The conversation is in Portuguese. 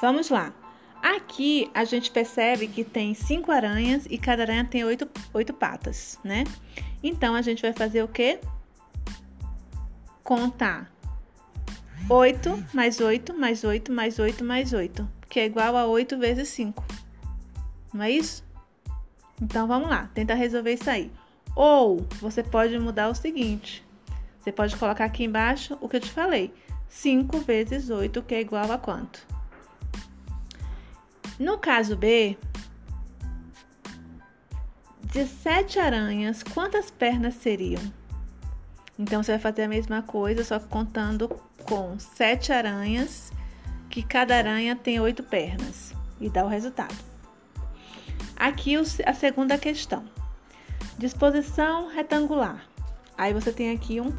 Vamos lá. Aqui a gente percebe que tem cinco aranhas e cada aranha tem oito, oito patas, né? Então a gente vai fazer o quê? Contar 8 mais 8 mais 8 mais 8 mais 8, que é igual a 8 vezes 5. Não é isso? Então vamos lá, tenta resolver isso aí. Ou você pode mudar o seguinte: você pode colocar aqui embaixo o que eu te falei. 5 vezes 8, que é igual a quanto? No caso B, de sete aranhas, quantas pernas seriam? Então você vai fazer a mesma coisa, só contando com sete aranhas, que cada aranha tem oito pernas, e dá o resultado. Aqui a segunda questão. Disposição retangular. Aí você tem aqui um